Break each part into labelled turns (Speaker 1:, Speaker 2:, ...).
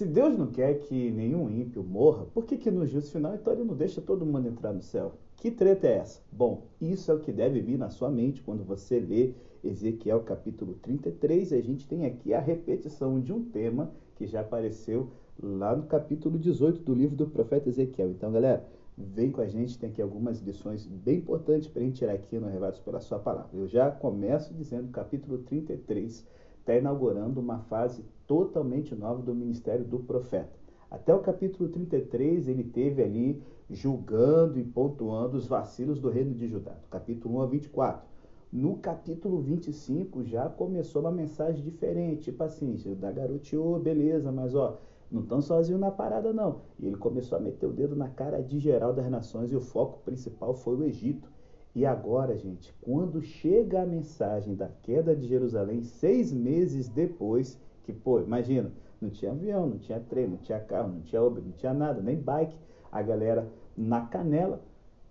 Speaker 1: Se Deus não quer que nenhum ímpio morra, por que, que no juízo final então ele não deixa todo mundo entrar no céu? Que treta é essa? Bom, isso é o que deve vir na sua mente quando você lê Ezequiel capítulo 33. A gente tem aqui a repetição de um tema que já apareceu lá no capítulo 18 do livro do profeta Ezequiel. Então, galera, vem com a gente, tem aqui algumas lições bem importantes para a gente tirar aqui no Revados pela Sua Palavra. Eu já começo dizendo capítulo 33 está inaugurando uma fase totalmente nova do ministério do profeta. Até o capítulo 33, ele teve ali julgando e pontuando os vacilos do reino de Judá, do capítulo 1 a 24. No capítulo 25 já começou uma mensagem diferente, tipo assim, Judá garoteou, beleza, mas ó, não estão sozinhos na parada não. E ele começou a meter o dedo na cara de geral das nações e o foco principal foi o Egito. E agora, gente, quando chega a mensagem da queda de Jerusalém, seis meses depois, que, pô, imagina, não tinha avião, não tinha trem, não tinha carro, não tinha Uber, não tinha nada, nem bike. A galera na canela.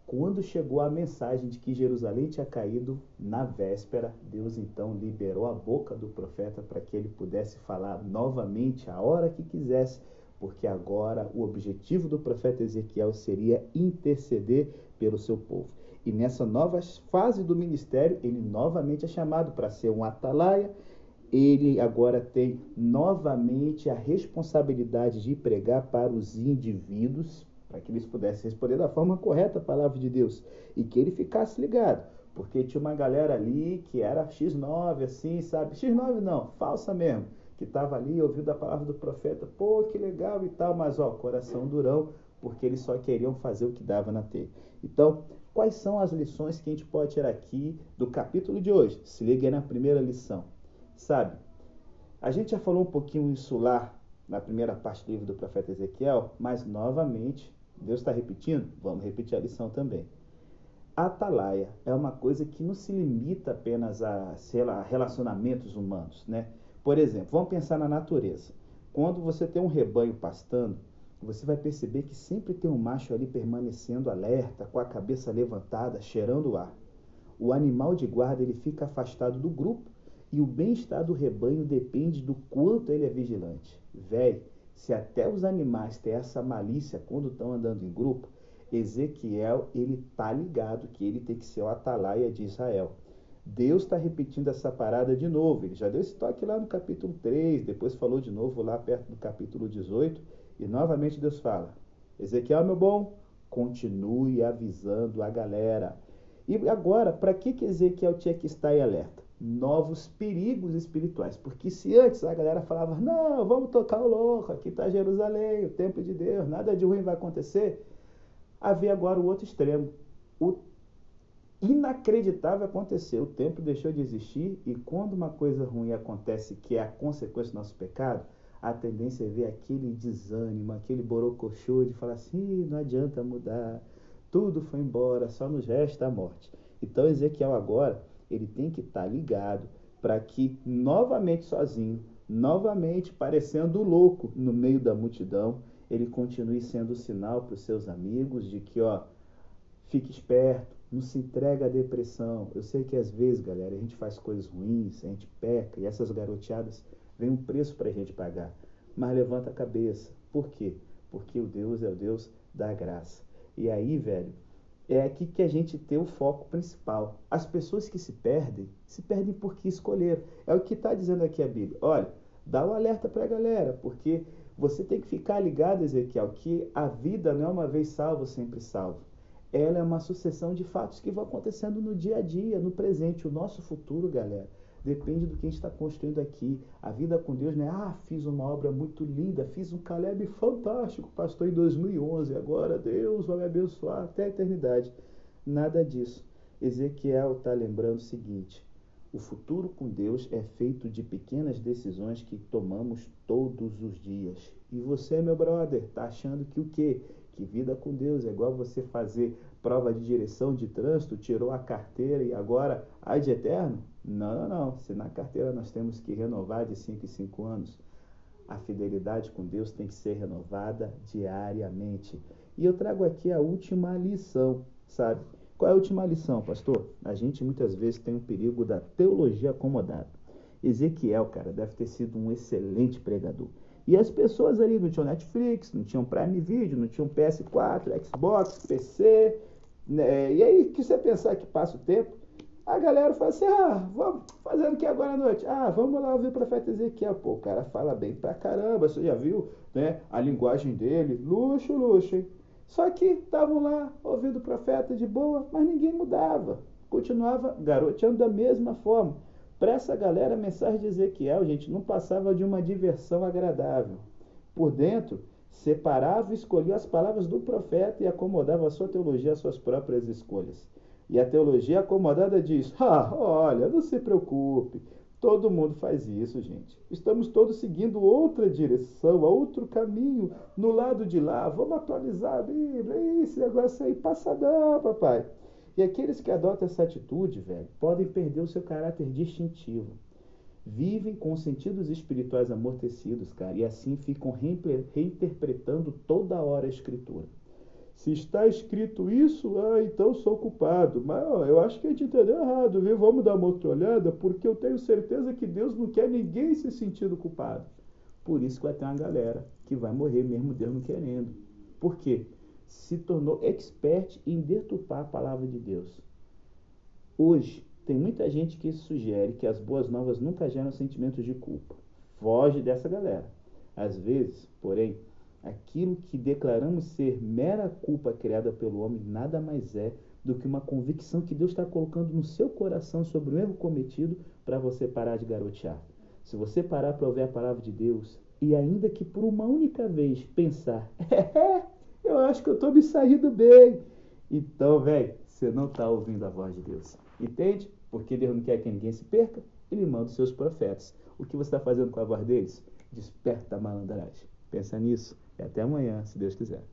Speaker 1: Quando chegou a mensagem de que Jerusalém tinha caído na véspera, Deus então liberou a boca do profeta para que ele pudesse falar novamente a hora que quisesse, porque agora o objetivo do profeta Ezequiel seria interceder pelo seu povo. E nessa nova fase do ministério, ele novamente é chamado para ser um atalaia. Ele agora tem novamente a responsabilidade de pregar para os indivíduos, para que eles pudessem responder da forma correta a palavra de Deus e que ele ficasse ligado, porque tinha uma galera ali que era X9, assim, sabe? X9 não, falsa mesmo, que estava ali ouvindo a palavra do profeta, pô, que legal e tal, mas ó, coração durão, porque eles só queriam fazer o que dava na teia. Então, Quais são as lições que a gente pode tirar aqui do capítulo de hoje? Se liga aí na primeira lição. Sabe, a gente já falou um pouquinho isso lá na primeira parte do livro do profeta Ezequiel, mas novamente, Deus está repetindo? Vamos repetir a lição também. A atalaia é uma coisa que não se limita apenas a relacionamentos humanos, né? Por exemplo, vamos pensar na natureza. Quando você tem um rebanho pastando, você vai perceber que sempre tem um macho ali permanecendo alerta, com a cabeça levantada, cheirando o ar. O animal de guarda ele fica afastado do grupo e o bem-estar do rebanho depende do quanto ele é vigilante. Véi, se até os animais têm essa malícia quando estão andando em grupo, Ezequiel ele tá ligado que ele tem que ser o atalaia de Israel. Deus está repetindo essa parada de novo. Ele já deu esse toque lá no capítulo 3, depois falou de novo lá perto do capítulo 18 e novamente Deus fala: Ezequiel, meu bom, continue avisando a galera. E agora, para que, que Ezequiel tinha que estar em alerta? Novos perigos espirituais. Porque se antes a galera falava, não, vamos tocar o louco, aqui está Jerusalém, o templo de Deus, nada de ruim vai acontecer, havia agora o outro extremo. O inacreditável aconteceu, o templo deixou de existir e quando uma coisa ruim acontece, que é a consequência do nosso pecado, a tendência é ver aquele desânimo, aquele borocochô de falar assim, não adianta mudar, tudo foi embora, só nos resta a morte. Então Ezequiel agora, ele tem que estar tá ligado para que novamente sozinho, novamente parecendo louco no meio da multidão, ele continue sendo sinal para os seus amigos de que, ó, fique esperto, não se entrega à depressão. Eu sei que às vezes, galera, a gente faz coisas ruins, a gente peca, e essas garoteadas Vem um preço para a gente pagar. Mas levanta a cabeça. Por quê? Porque o Deus é o Deus da graça. E aí, velho, é aqui que a gente tem o foco principal. As pessoas que se perdem, se perdem porque escolheram. É o que está dizendo aqui a Bíblia. Olha, dá um alerta para a galera, porque você tem que ficar ligado, Ezequiel, que a vida não é uma vez salvo, sempre salvo. Ela é uma sucessão de fatos que vão acontecendo no dia a dia, no presente. O nosso futuro, galera, Depende do que a gente está construindo aqui. A vida com Deus não é, ah, fiz uma obra muito linda, fiz um Caleb fantástico, pastor em 2011, agora Deus vai me abençoar até a eternidade. Nada disso. Ezequiel está lembrando o seguinte: o futuro com Deus é feito de pequenas decisões que tomamos todos os dias. E você, meu brother, está achando que o quê? Que vida com Deus é igual você fazer prova de direção de trânsito, tirou a carteira e agora ai de eterno? Não, não, não. Se na carteira nós temos que renovar de 5 em 5 anos, a fidelidade com Deus tem que ser renovada diariamente. E eu trago aqui a última lição, sabe? Qual é a última lição, pastor? A gente muitas vezes tem o perigo da teologia acomodada. Ezequiel, cara, deve ter sido um excelente pregador. E as pessoas ali não tinham Netflix, não tinham Prime Video, não tinham PS4, Xbox, PC. Né? E aí que você pensar que passa o tempo, a galera fala assim, ah, vamos fazendo o que agora à noite? Ah, vamos lá ouvir o profeta Ezequiel. Pô, o cara fala bem pra caramba, você já viu né, a linguagem dele? Luxo, luxo, hein? Só que estavam lá ouvindo o profeta de boa, mas ninguém mudava. Continuava garoteando da mesma forma. Para essa galera, a mensagem de Ezequiel, gente, não passava de uma diversão agradável. Por dentro, separava e escolhia as palavras do profeta e acomodava a sua teologia às suas próprias escolhas. E a teologia acomodada diz: Ah, olha, não se preocupe, todo mundo faz isso, gente. Estamos todos seguindo outra direção, outro caminho, no lado de lá. Vamos atualizar a Bíblia, esse negócio aí, passadão, papai. E aqueles que adotam essa atitude, velho, podem perder o seu caráter distintivo. Vivem com sentidos espirituais amortecidos, cara, e assim ficam reinterpretando toda hora a escritura. Se está escrito isso, ah, então sou culpado. Mas ó, eu acho que a gente entendeu errado, viu? Vamos dar uma outra olhada, porque eu tenho certeza que Deus não quer ninguém se sentindo culpado. Por isso que vai ter uma galera que vai morrer mesmo Deus não querendo. Por quê? Se tornou expert em deturpar a palavra de Deus. Hoje, tem muita gente que sugere que as boas novas nunca geram sentimentos de culpa. Foge dessa galera. Às vezes, porém, aquilo que declaramos ser mera culpa criada pelo homem nada mais é do que uma convicção que Deus está colocando no seu coração sobre o erro cometido para você parar de garotear. Se você parar para ouvir a palavra de Deus e ainda que por uma única vez pensar, é, eu acho que eu estou me saindo bem. Então, velho, você não está ouvindo a voz de Deus. Entende? Porque Deus não quer que ninguém se perca, ele manda os seus profetas. O que você está fazendo com a voz deles? Desperta a malandragem. Pensa nisso e até amanhã, se Deus quiser.